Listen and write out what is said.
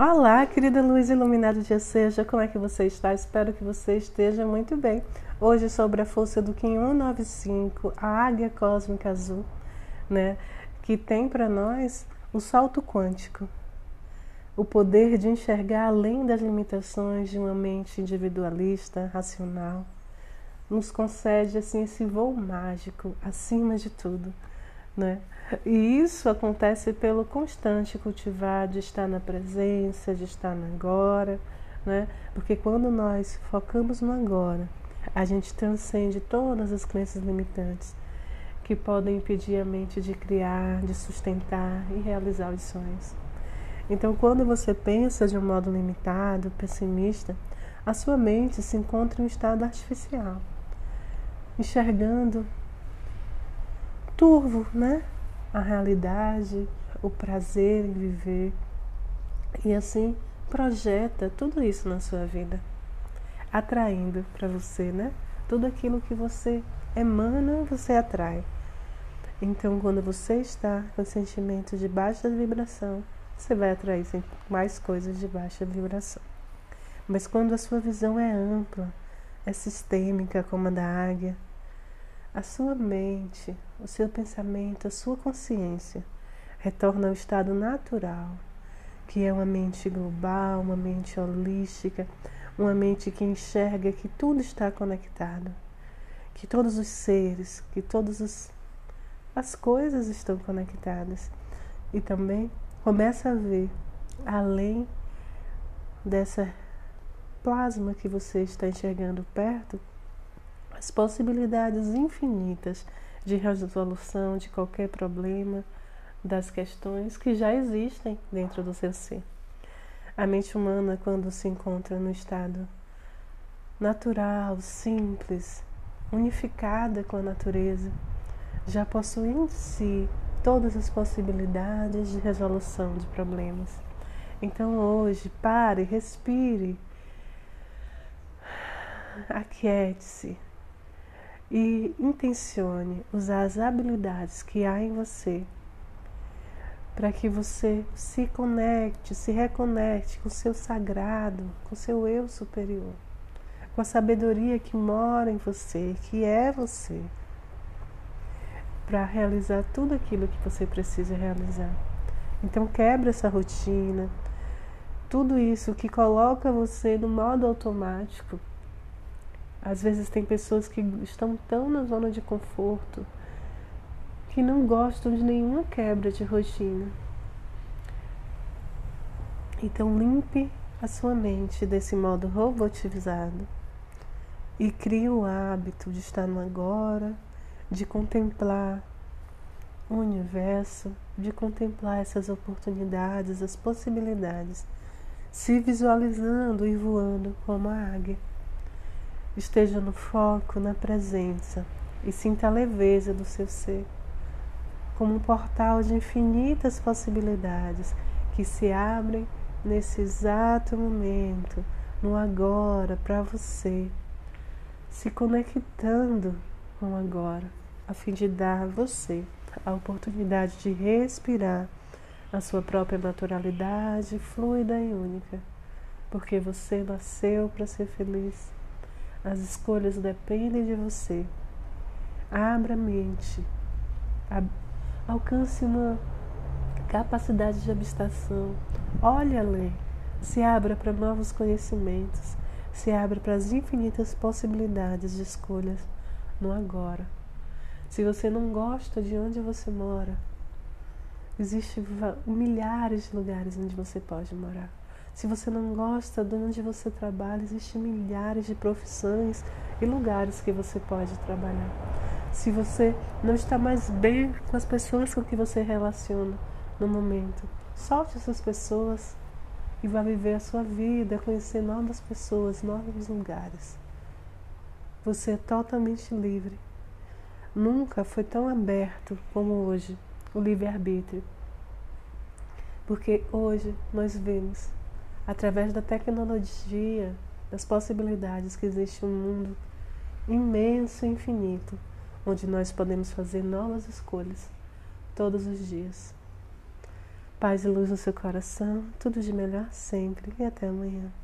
Olá, querida luz iluminada de seja, como é que você está? Espero que você esteja muito bem. Hoje sobre a força do Kim 195, a águia cósmica azul, né, que tem para nós o salto quântico. O poder de enxergar além das limitações de uma mente individualista, racional, nos concede assim esse voo mágico acima de tudo, né? E isso acontece pelo constante cultivar de estar na presença, de estar no agora, né? Porque quando nós focamos no agora, a gente transcende todas as crenças limitantes que podem impedir a mente de criar, de sustentar e realizar os sonhos. Então, quando você pensa de um modo limitado, pessimista, a sua mente se encontra em um estado artificial, enxergando turvo, né? a realidade, o prazer em viver. E assim projeta tudo isso na sua vida, atraindo para você, né? Tudo aquilo que você emana, você atrai. Então, quando você está com sentimento de baixa vibração, você vai atrair mais coisas de baixa vibração. Mas quando a sua visão é ampla, é sistêmica, como a da águia, a sua mente, o seu pensamento, a sua consciência retorna ao estado natural, que é uma mente global, uma mente holística, uma mente que enxerga que tudo está conectado, que todos os seres, que todas as coisas estão conectadas. E também começa a ver além dessa plasma que você está enxergando perto, as possibilidades infinitas de resolução de qualquer problema, das questões que já existem dentro do seu ser. A mente humana, quando se encontra no estado natural, simples, unificada com a natureza, já possui em si todas as possibilidades de resolução de problemas. Então hoje, pare, respire, aquiete-se, e intencione usar as habilidades que há em você para que você se conecte, se reconecte com o seu sagrado, com o seu eu superior, com a sabedoria que mora em você, que é você, para realizar tudo aquilo que você precisa realizar. Então quebra essa rotina, tudo isso que coloca você no modo automático às vezes tem pessoas que estão tão na zona de conforto que não gostam de nenhuma quebra de rotina. Então limpe a sua mente desse modo robotizado e crie o hábito de estar no agora, de contemplar o universo, de contemplar essas oportunidades, as possibilidades, se visualizando e voando como a águia. Esteja no foco, na presença e sinta a leveza do seu ser, como um portal de infinitas possibilidades que se abrem nesse exato momento, no agora, para você, se conectando com o agora, a fim de dar a você a oportunidade de respirar a sua própria naturalidade fluida e única, porque você nasceu para ser feliz as escolhas dependem de você. Abra a mente. Alcance uma capacidade de abstração. Olhe além. Se abra para novos conhecimentos. Se abra para as infinitas possibilidades de escolhas no agora. Se você não gosta de onde você mora, existem milhares de lugares onde você pode morar. Se você não gosta de onde você trabalha, existem milhares de profissões e lugares que você pode trabalhar. Se você não está mais bem com as pessoas com que você relaciona no momento, solte essas pessoas e vá viver a sua vida, conhecer novas pessoas, novos lugares. Você é totalmente livre. Nunca foi tão aberto como hoje o livre-arbítrio. Porque hoje nós vemos através da tecnologia, das possibilidades que existe um mundo imenso e infinito, onde nós podemos fazer novas escolhas todos os dias. Paz e luz no seu coração, tudo de melhor sempre e até amanhã.